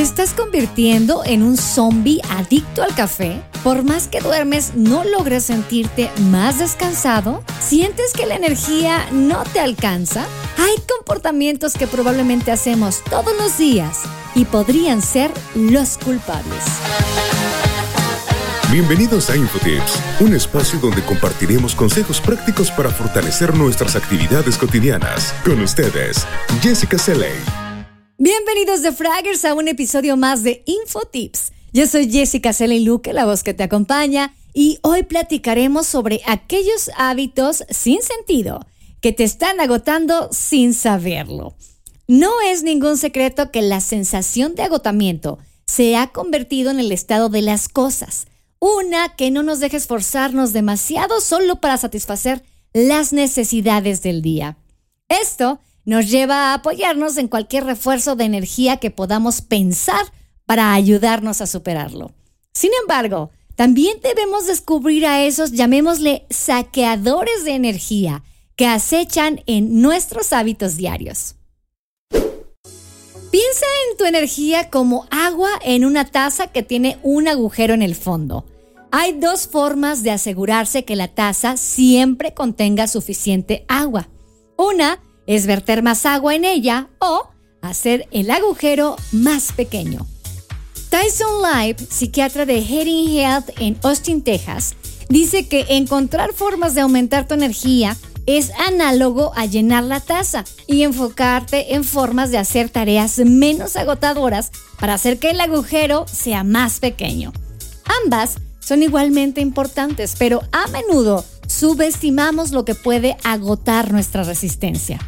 ¿Te estás convirtiendo en un zombie adicto al café? Por más que duermes, ¿no logras sentirte más descansado? ¿Sientes que la energía no te alcanza? Hay comportamientos que probablemente hacemos todos los días y podrían ser los culpables. Bienvenidos a InfoTips, un espacio donde compartiremos consejos prácticos para fortalecer nuestras actividades cotidianas. Con ustedes, Jessica Seley. Bienvenidos de Fraggers a un episodio más de InfoTips. Yo soy Jessica Seley Luque, la voz que te acompaña, y hoy platicaremos sobre aquellos hábitos sin sentido que te están agotando sin saberlo. No es ningún secreto que la sensación de agotamiento se ha convertido en el estado de las cosas. Una que no nos deje esforzarnos demasiado solo para satisfacer las necesidades del día. Esto nos lleva a apoyarnos en cualquier refuerzo de energía que podamos pensar para ayudarnos a superarlo. Sin embargo, también debemos descubrir a esos, llamémosle, saqueadores de energía que acechan en nuestros hábitos diarios. Piensa en tu energía como agua en una taza que tiene un agujero en el fondo. Hay dos formas de asegurarse que la taza siempre contenga suficiente agua. Una es verter más agua en ella o hacer el agujero más pequeño. Tyson Live, psiquiatra de Heading Health en Austin, Texas, dice que encontrar formas de aumentar tu energía es análogo a llenar la taza y enfocarte en formas de hacer tareas menos agotadoras para hacer que el agujero sea más pequeño. Ambas son igualmente importantes, pero a menudo subestimamos lo que puede agotar nuestra resistencia.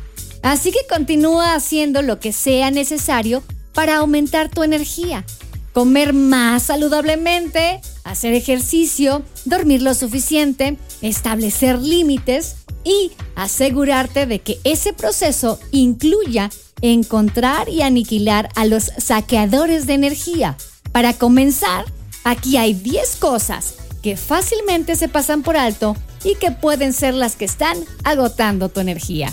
Así que continúa haciendo lo que sea necesario para aumentar tu energía. Comer más saludablemente, hacer ejercicio, dormir lo suficiente, establecer límites y asegurarte de que ese proceso incluya encontrar y aniquilar a los saqueadores de energía. Para comenzar, aquí hay 10 cosas que fácilmente se pasan por alto y que pueden ser las que están agotando tu energía.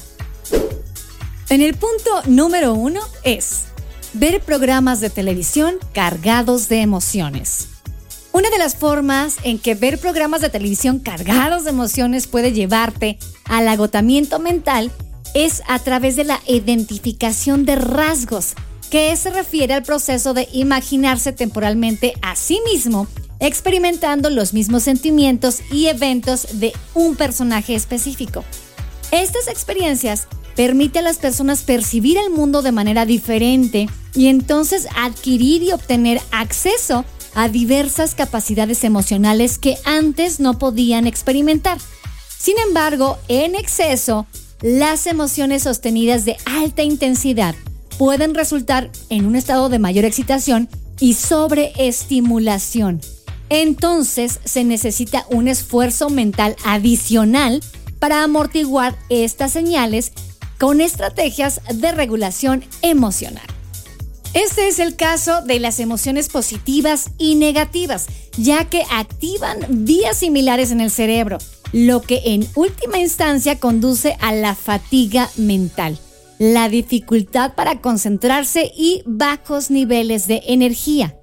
En el punto número uno es ver programas de televisión cargados de emociones. Una de las formas en que ver programas de televisión cargados de emociones puede llevarte al agotamiento mental es a través de la identificación de rasgos, que se refiere al proceso de imaginarse temporalmente a sí mismo experimentando los mismos sentimientos y eventos de un personaje específico. Estas experiencias permite a las personas percibir el mundo de manera diferente y entonces adquirir y obtener acceso a diversas capacidades emocionales que antes no podían experimentar. Sin embargo, en exceso, las emociones sostenidas de alta intensidad pueden resultar en un estado de mayor excitación y sobreestimulación. Entonces se necesita un esfuerzo mental adicional para amortiguar estas señales con estrategias de regulación emocional. Este es el caso de las emociones positivas y negativas, ya que activan vías similares en el cerebro, lo que en última instancia conduce a la fatiga mental, la dificultad para concentrarse y bajos niveles de energía.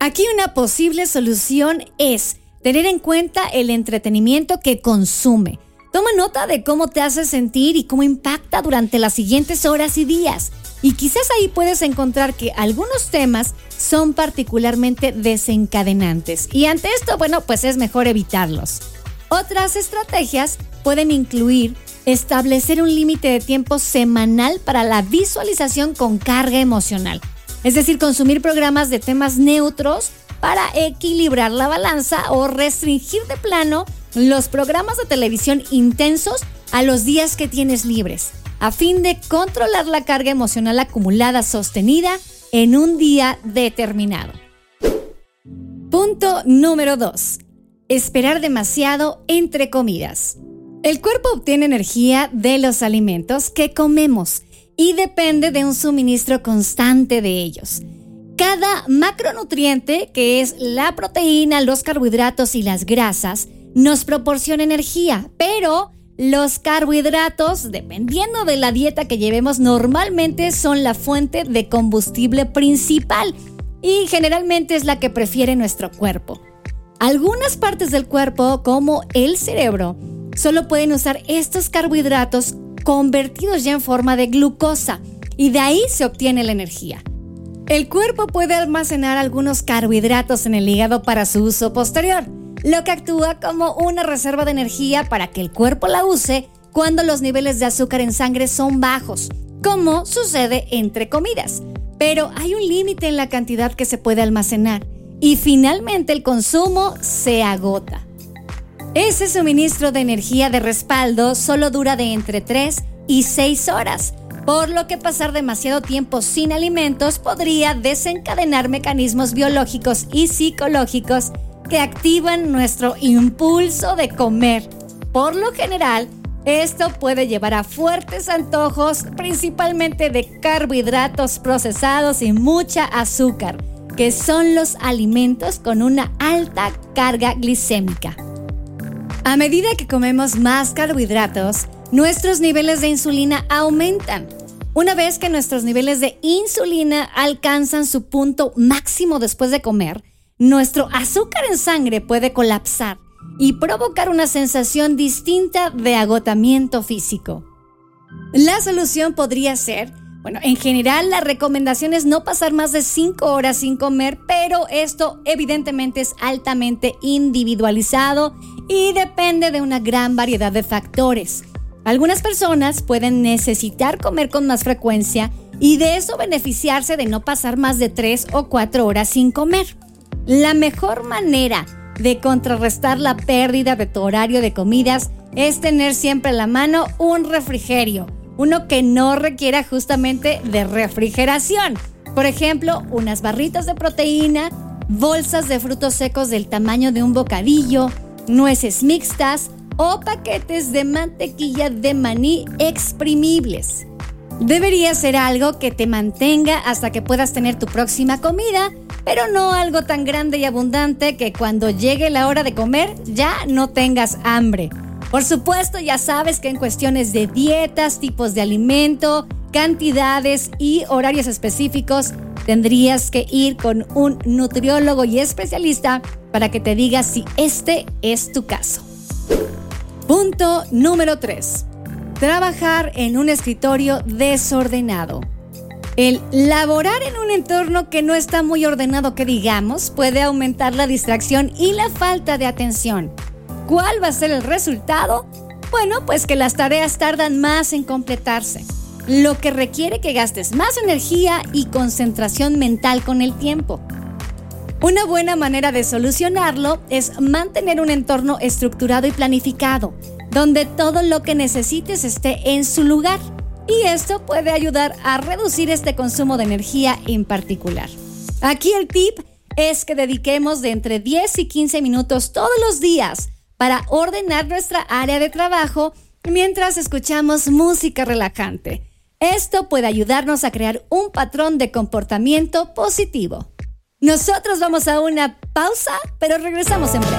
Aquí una posible solución es tener en cuenta el entretenimiento que consume, Toma nota de cómo te hace sentir y cómo impacta durante las siguientes horas y días. Y quizás ahí puedes encontrar que algunos temas son particularmente desencadenantes. Y ante esto, bueno, pues es mejor evitarlos. Otras estrategias pueden incluir establecer un límite de tiempo semanal para la visualización con carga emocional. Es decir, consumir programas de temas neutros para equilibrar la balanza o restringir de plano los programas de televisión intensos a los días que tienes libres, a fin de controlar la carga emocional acumulada sostenida en un día determinado. Punto número 2. Esperar demasiado entre comidas. El cuerpo obtiene energía de los alimentos que comemos y depende de un suministro constante de ellos. Cada macronutriente, que es la proteína, los carbohidratos y las grasas, nos proporciona energía, pero los carbohidratos, dependiendo de la dieta que llevemos, normalmente son la fuente de combustible principal y generalmente es la que prefiere nuestro cuerpo. Algunas partes del cuerpo, como el cerebro, solo pueden usar estos carbohidratos convertidos ya en forma de glucosa y de ahí se obtiene la energía. El cuerpo puede almacenar algunos carbohidratos en el hígado para su uso posterior, lo que actúa como una reserva de energía para que el cuerpo la use cuando los niveles de azúcar en sangre son bajos, como sucede entre comidas. Pero hay un límite en la cantidad que se puede almacenar y finalmente el consumo se agota. Ese suministro de energía de respaldo solo dura de entre 3 y 6 horas, por lo que pasar demasiado tiempo sin alimentos podría desencadenar mecanismos biológicos y psicológicos que activan nuestro impulso de comer. Por lo general, esto puede llevar a fuertes antojos, principalmente de carbohidratos procesados y mucha azúcar, que son los alimentos con una alta carga glicémica. A medida que comemos más carbohidratos, nuestros niveles de insulina aumentan. Una vez que nuestros niveles de insulina alcanzan su punto máximo después de comer, nuestro azúcar en sangre puede colapsar y provocar una sensación distinta de agotamiento físico. La solución podría ser, bueno, en general la recomendación es no pasar más de 5 horas sin comer, pero esto evidentemente es altamente individualizado y depende de una gran variedad de factores. Algunas personas pueden necesitar comer con más frecuencia y de eso beneficiarse de no pasar más de 3 o 4 horas sin comer. La mejor manera de contrarrestar la pérdida de tu horario de comidas es tener siempre a la mano un refrigerio, uno que no requiera justamente de refrigeración. Por ejemplo, unas barritas de proteína, bolsas de frutos secos del tamaño de un bocadillo, nueces mixtas o paquetes de mantequilla de maní exprimibles. Debería ser algo que te mantenga hasta que puedas tener tu próxima comida pero no algo tan grande y abundante que cuando llegue la hora de comer ya no tengas hambre. Por supuesto, ya sabes que en cuestiones de dietas, tipos de alimento, cantidades y horarios específicos, tendrías que ir con un nutriólogo y especialista para que te diga si este es tu caso. Punto número 3. Trabajar en un escritorio desordenado. El laborar en un entorno que no está muy ordenado, que digamos, puede aumentar la distracción y la falta de atención. ¿Cuál va a ser el resultado? Bueno, pues que las tareas tardan más en completarse, lo que requiere que gastes más energía y concentración mental con el tiempo. Una buena manera de solucionarlo es mantener un entorno estructurado y planificado, donde todo lo que necesites esté en su lugar y esto puede ayudar a reducir este consumo de energía en particular. Aquí el tip es que dediquemos de entre 10 y 15 minutos todos los días para ordenar nuestra área de trabajo mientras escuchamos música relajante. Esto puede ayudarnos a crear un patrón de comportamiento positivo. Nosotros vamos a una pausa, pero regresamos en breve.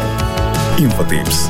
Infotips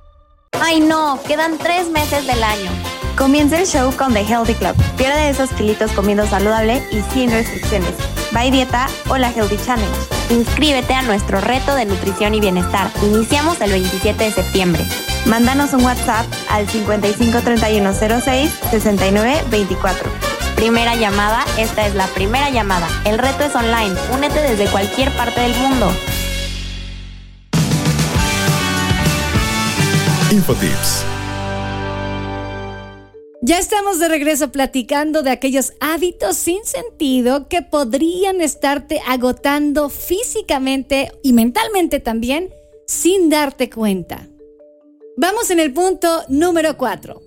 Ay no, quedan tres meses del año. Comienza el show con The Healthy Club. Pierde esos kilitos comiendo saludable y sin restricciones. By Dieta o la Healthy Challenge. Inscríbete a nuestro reto de nutrición y bienestar. Iniciamos el 27 de septiembre. Mándanos un WhatsApp al 553106 6924. Primera llamada, esta es la primera llamada. El reto es online. Únete desde cualquier parte del mundo. Infotips. Ya estamos de regreso platicando de aquellos hábitos sin sentido que podrían estarte agotando físicamente y mentalmente también sin darte cuenta. Vamos en el punto número 4.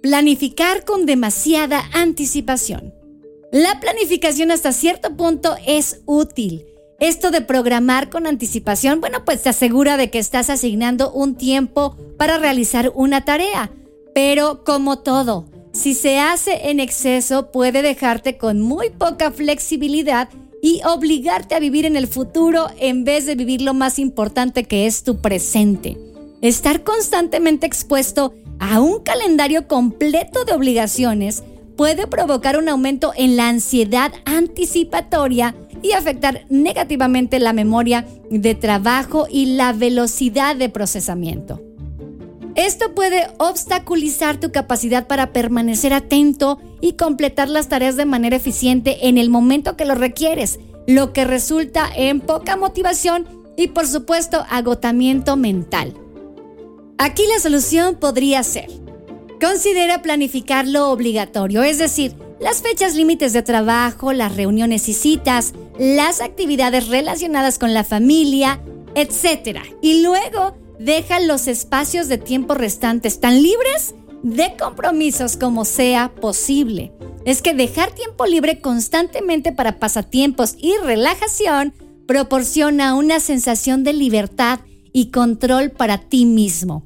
Planificar con demasiada anticipación. La planificación hasta cierto punto es útil esto de programar con anticipación, bueno, pues te asegura de que estás asignando un tiempo para realizar una tarea. Pero como todo, si se hace en exceso puede dejarte con muy poca flexibilidad y obligarte a vivir en el futuro en vez de vivir lo más importante que es tu presente. Estar constantemente expuesto a un calendario completo de obligaciones puede provocar un aumento en la ansiedad anticipatoria y afectar negativamente la memoria de trabajo y la velocidad de procesamiento. Esto puede obstaculizar tu capacidad para permanecer atento y completar las tareas de manera eficiente en el momento que lo requieres, lo que resulta en poca motivación y por supuesto agotamiento mental. Aquí la solución podría ser, considera planificar lo obligatorio, es decir, las fechas límites de trabajo, las reuniones y citas, las actividades relacionadas con la familia, etc. Y luego deja los espacios de tiempo restantes tan libres de compromisos como sea posible. Es que dejar tiempo libre constantemente para pasatiempos y relajación proporciona una sensación de libertad y control para ti mismo.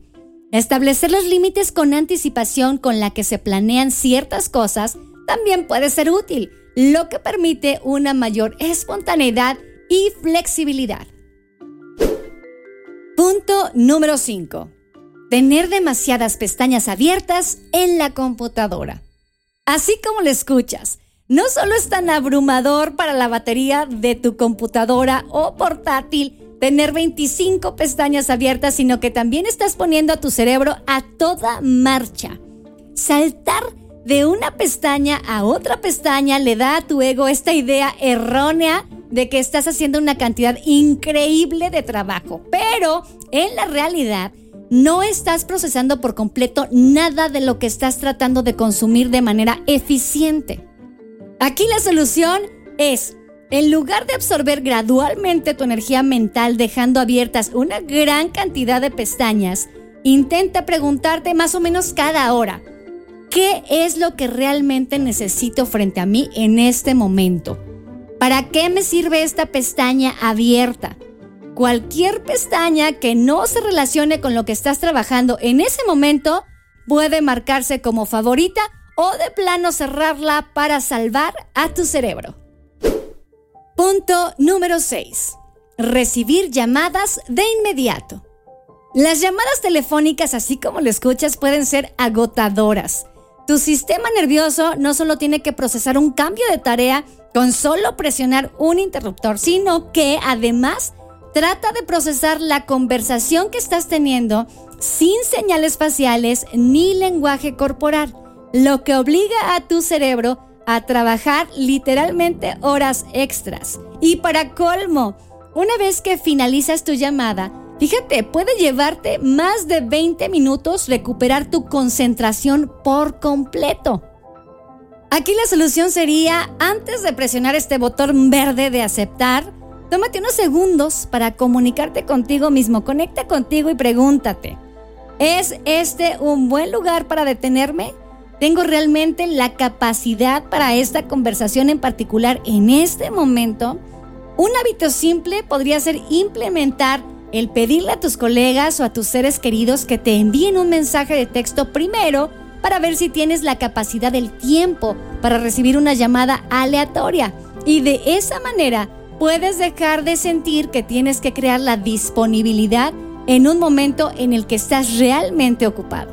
Establecer los límites con anticipación con la que se planean ciertas cosas también puede ser útil, lo que permite una mayor espontaneidad y flexibilidad. Punto número 5. Tener demasiadas pestañas abiertas en la computadora. Así como lo escuchas, no solo es tan abrumador para la batería de tu computadora o portátil tener 25 pestañas abiertas, sino que también estás poniendo a tu cerebro a toda marcha. Saltar de una pestaña a otra pestaña le da a tu ego esta idea errónea de que estás haciendo una cantidad increíble de trabajo, pero en la realidad no estás procesando por completo nada de lo que estás tratando de consumir de manera eficiente. Aquí la solución es, en lugar de absorber gradualmente tu energía mental dejando abiertas una gran cantidad de pestañas, intenta preguntarte más o menos cada hora, ¿Qué es lo que realmente necesito frente a mí en este momento? ¿Para qué me sirve esta pestaña abierta? cualquier pestaña que no se relacione con lo que estás trabajando en ese momento puede marcarse como favorita o de plano cerrarla para salvar a tu cerebro. Punto número 6. Recibir llamadas de inmediato. Las llamadas telefónicas, así como lo escuchas, pueden ser agotadoras. Tu sistema nervioso no solo tiene que procesar un cambio de tarea con solo presionar un interruptor, sino que además trata de procesar la conversación que estás teniendo sin señales faciales ni lenguaje corporal, lo que obliga a tu cerebro a trabajar literalmente horas extras. Y para colmo, una vez que finalizas tu llamada, fíjate, puede llevarte más de 20 minutos recuperar tu concentración por completo. Aquí la solución sería, antes de presionar este botón verde de aceptar, tómate unos segundos para comunicarte contigo mismo, conecta contigo y pregúntate, ¿es este un buen lugar para detenerme? ¿Tengo realmente la capacidad para esta conversación en particular en este momento? Un hábito simple podría ser implementar el pedirle a tus colegas o a tus seres queridos que te envíen un mensaje de texto primero para ver si tienes la capacidad del tiempo para recibir una llamada aleatoria. Y de esa manera puedes dejar de sentir que tienes que crear la disponibilidad en un momento en el que estás realmente ocupado.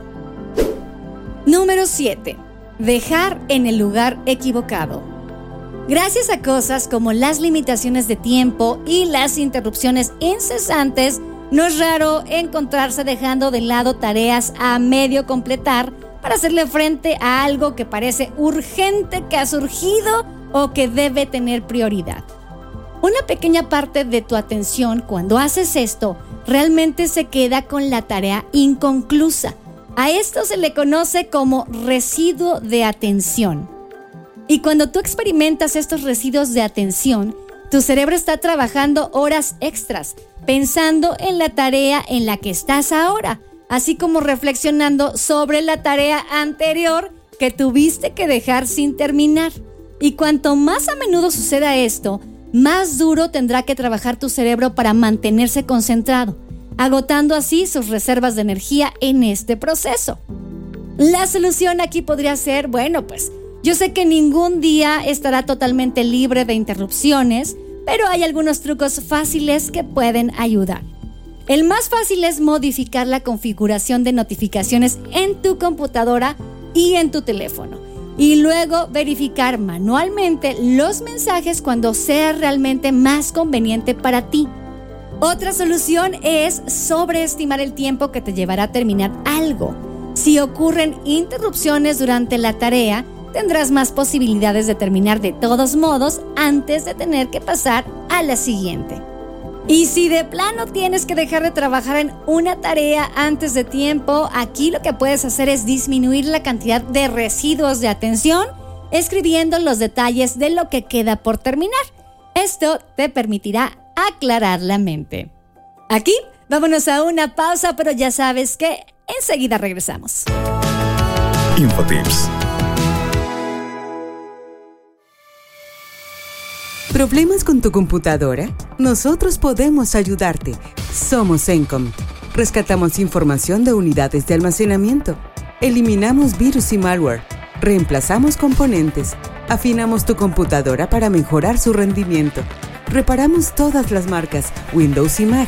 Número 7. Dejar en el lugar equivocado. Gracias a cosas como las limitaciones de tiempo y las interrupciones incesantes, no es raro encontrarse dejando de lado tareas a medio completar para hacerle frente a algo que parece urgente que ha surgido o que debe tener prioridad. Una pequeña parte de tu atención cuando haces esto realmente se queda con la tarea inconclusa a esto se le conoce como residuo de atención. Y cuando tú experimentas estos residuos de atención, tu cerebro está trabajando horas extras, pensando en la tarea en la que estás ahora, así como reflexionando sobre la tarea anterior que tuviste que dejar sin terminar. Y cuanto más a menudo suceda esto, más duro tendrá que trabajar tu cerebro para mantenerse concentrado agotando así sus reservas de energía en este proceso. La solución aquí podría ser, bueno, pues yo sé que ningún día estará totalmente libre de interrupciones, pero hay algunos trucos fáciles que pueden ayudar. El más fácil es modificar la configuración de notificaciones en tu computadora y en tu teléfono. Y luego verificar manualmente los mensajes cuando sea realmente más conveniente para ti. Otra solución es sobreestimar el tiempo que te llevará a terminar algo. Si ocurren interrupciones durante la tarea, tendrás más posibilidades de terminar de todos modos antes de tener que pasar a la siguiente. Y si de plano tienes que dejar de trabajar en una tarea antes de tiempo, aquí lo que puedes hacer es disminuir la cantidad de residuos de atención escribiendo los detalles de lo que queda por terminar. Esto te permitirá aclarar la mente. Aquí vámonos a una pausa, pero ya sabes que enseguida regresamos. Infotips. ¿Problemas con tu computadora? Nosotros podemos ayudarte. Somos Encom. Rescatamos información de unidades de almacenamiento. Eliminamos virus y malware. Reemplazamos componentes. Afinamos tu computadora para mejorar su rendimiento Reparamos todas las marcas, Windows y Mac.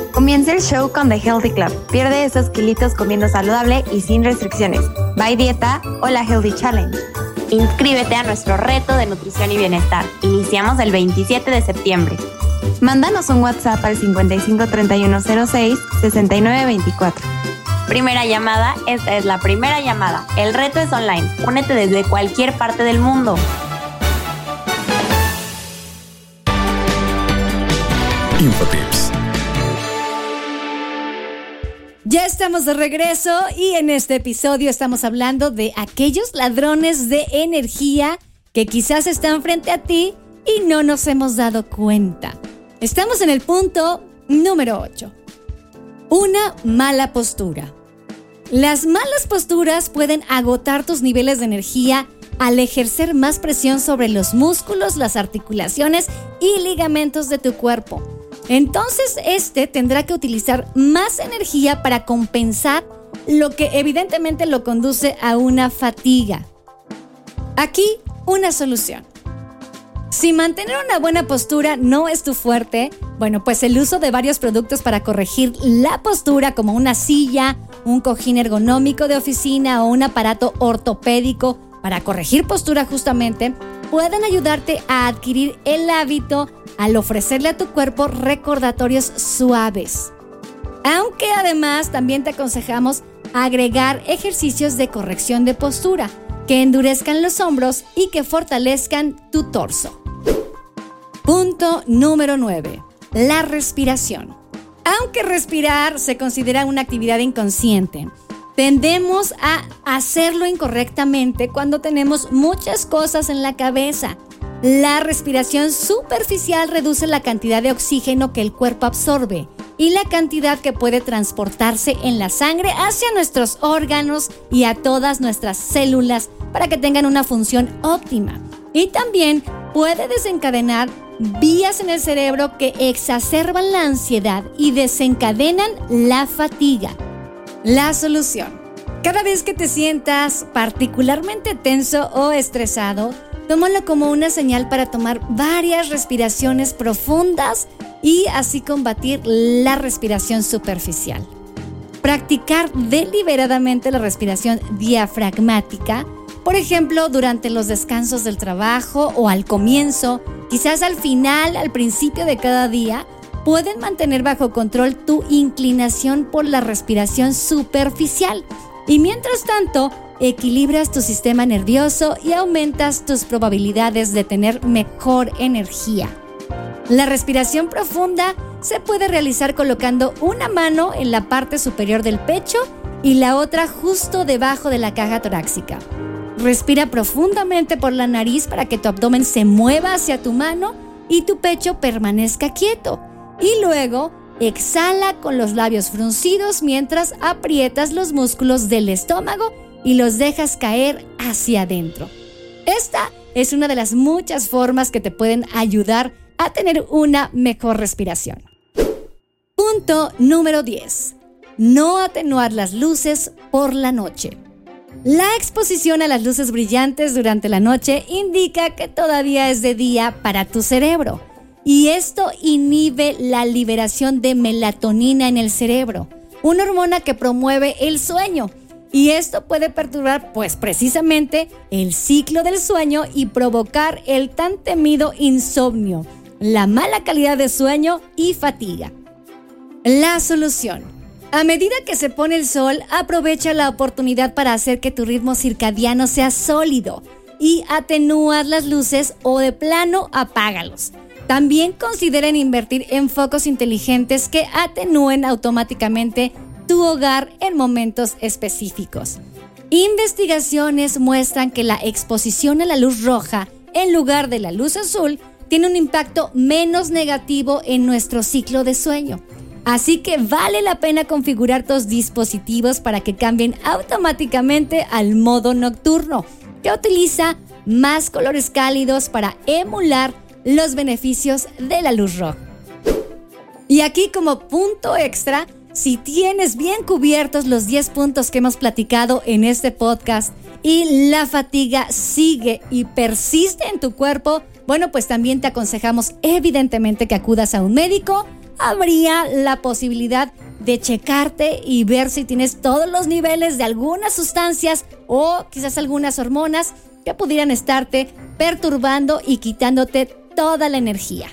Comienza el show con The Healthy Club. Pierde esos kilitos comiendo saludable y sin restricciones. Bye Dieta o la Healthy Challenge. Inscríbete a nuestro reto de nutrición y bienestar. Iniciamos el 27 de septiembre. Mándanos un WhatsApp al 553106 6924. Primera llamada, esta es la primera llamada. El reto es online. Únete desde cualquier parte del mundo. Infotips. Ya estamos de regreso y en este episodio estamos hablando de aquellos ladrones de energía que quizás están frente a ti y no nos hemos dado cuenta. Estamos en el punto número 8. Una mala postura. Las malas posturas pueden agotar tus niveles de energía al ejercer más presión sobre los músculos, las articulaciones y ligamentos de tu cuerpo. Entonces, este tendrá que utilizar más energía para compensar lo que evidentemente lo conduce a una fatiga. Aquí, una solución. Si mantener una buena postura no es tu fuerte, bueno, pues el uso de varios productos para corregir la postura, como una silla, un cojín ergonómico de oficina o un aparato ortopédico para corregir postura justamente, pueden ayudarte a adquirir el hábito al ofrecerle a tu cuerpo recordatorios suaves. Aunque además también te aconsejamos agregar ejercicios de corrección de postura que endurezcan los hombros y que fortalezcan tu torso. Punto número 9. La respiración. Aunque respirar se considera una actividad inconsciente, tendemos a hacerlo incorrectamente cuando tenemos muchas cosas en la cabeza la respiración superficial reduce la cantidad de oxígeno que el cuerpo absorbe y la cantidad que puede transportarse en la sangre hacia nuestros órganos y a todas nuestras células para que tengan una función óptima. Y también puede desencadenar vías en el cerebro que exacerban la ansiedad y desencadenan la fatiga. La solución. Cada vez que te sientas particularmente tenso o estresado, Tómalo como una señal para tomar varias respiraciones profundas y así combatir la respiración superficial. Practicar deliberadamente la respiración diafragmática, por ejemplo, durante los descansos del trabajo o al comienzo, quizás al final, al principio de cada día, pueden mantener bajo control tu inclinación por la respiración superficial. Y mientras tanto, equilibras tu sistema nervioso y aumentas tus probabilidades de tener mejor energía. La respiración profunda se puede realizar colocando una mano en la parte superior del pecho y la otra justo debajo de la caja torácica. Respira profundamente por la nariz para que tu abdomen se mueva hacia tu mano y tu pecho permanezca quieto. Y luego exhala con los labios fruncidos mientras aprietas los músculos del estómago y los dejas caer hacia adentro. Esta es una de las muchas formas que te pueden ayudar a tener una mejor respiración. Punto número 10. No atenuar las luces por la noche. La exposición a las luces brillantes durante la noche indica que todavía es de día para tu cerebro y esto inhibe la liberación de melatonina en el cerebro, una hormona que promueve el sueño. Y esto puede perturbar pues precisamente el ciclo del sueño y provocar el tan temido insomnio, la mala calidad de sueño y fatiga. La solución. A medida que se pone el sol, aprovecha la oportunidad para hacer que tu ritmo circadiano sea sólido y atenúas las luces o de plano apágalos. También consideren invertir en focos inteligentes que atenúen automáticamente tu hogar en momentos específicos. Investigaciones muestran que la exposición a la luz roja en lugar de la luz azul tiene un impacto menos negativo en nuestro ciclo de sueño. Así que vale la pena configurar tus dispositivos para que cambien automáticamente al modo nocturno, que utiliza más colores cálidos para emular los beneficios de la luz roja. Y aquí como punto extra, si tienes bien cubiertos los 10 puntos que hemos platicado en este podcast y la fatiga sigue y persiste en tu cuerpo, bueno, pues también te aconsejamos evidentemente que acudas a un médico. Habría la posibilidad de checarte y ver si tienes todos los niveles de algunas sustancias o quizás algunas hormonas que pudieran estarte perturbando y quitándote toda la energía.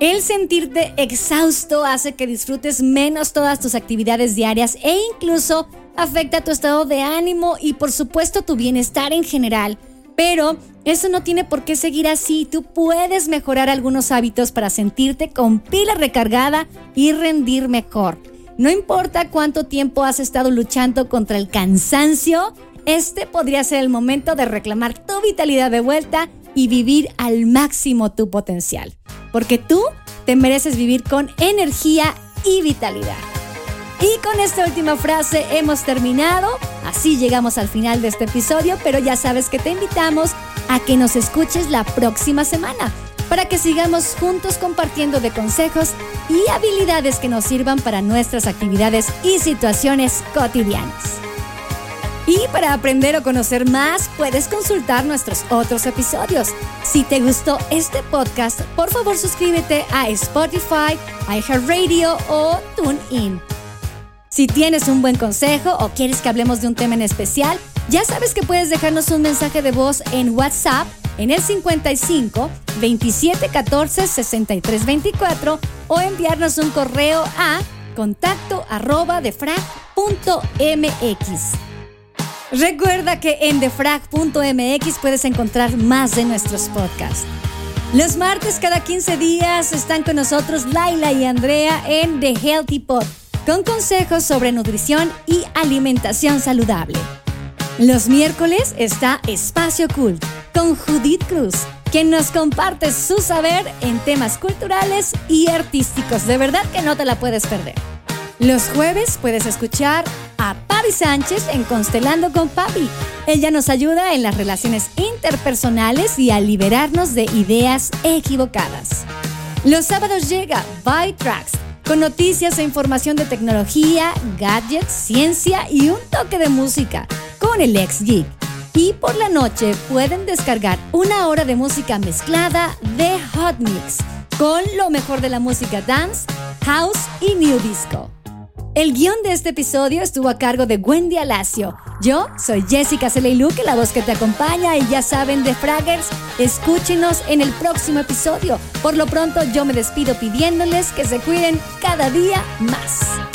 El sentirte exhausto hace que disfrutes menos todas tus actividades diarias e incluso afecta tu estado de ánimo y por supuesto tu bienestar en general. Pero eso no tiene por qué seguir así. Tú puedes mejorar algunos hábitos para sentirte con pila recargada y rendir mejor. No importa cuánto tiempo has estado luchando contra el cansancio, este podría ser el momento de reclamar tu vitalidad de vuelta y vivir al máximo tu potencial. Porque tú te mereces vivir con energía y vitalidad. Y con esta última frase hemos terminado. Así llegamos al final de este episodio, pero ya sabes que te invitamos a que nos escuches la próxima semana para que sigamos juntos compartiendo de consejos y habilidades que nos sirvan para nuestras actividades y situaciones cotidianas. Y para aprender o conocer más, puedes consultar nuestros otros episodios. Si te gustó este podcast, por favor suscríbete a Spotify, iHeartRadio o TuneIn. Si tienes un buen consejo o quieres que hablemos de un tema en especial, ya sabes que puedes dejarnos un mensaje de voz en WhatsApp en el 55 27 14 63 24 o enviarnos un correo a contacto arroba Recuerda que en defrag.mx puedes encontrar más de nuestros podcasts. Los martes cada 15 días están con nosotros Laila y Andrea en The Healthy Pod, con consejos sobre nutrición y alimentación saludable. Los miércoles está Espacio Cult con Judith Cruz, quien nos comparte su saber en temas culturales y artísticos. De verdad que no te la puedes perder. Los jueves puedes escuchar a Pavi Sánchez en Constelando con Pavi. Ella nos ayuda en las relaciones interpersonales y a liberarnos de ideas equivocadas. Los sábados llega By Tracks con noticias e información de tecnología, gadgets, ciencia y un toque de música con el ex geek. Y por la noche pueden descargar una hora de música mezclada de Hot Mix con lo mejor de la música dance, house y new disco. El guion de este episodio estuvo a cargo de Wendy Alacio. Yo soy Jessica Celeiluque, la voz que te acompaña y ya saben de Fraggers, escúchenos en el próximo episodio. Por lo pronto yo me despido pidiéndoles que se cuiden cada día más.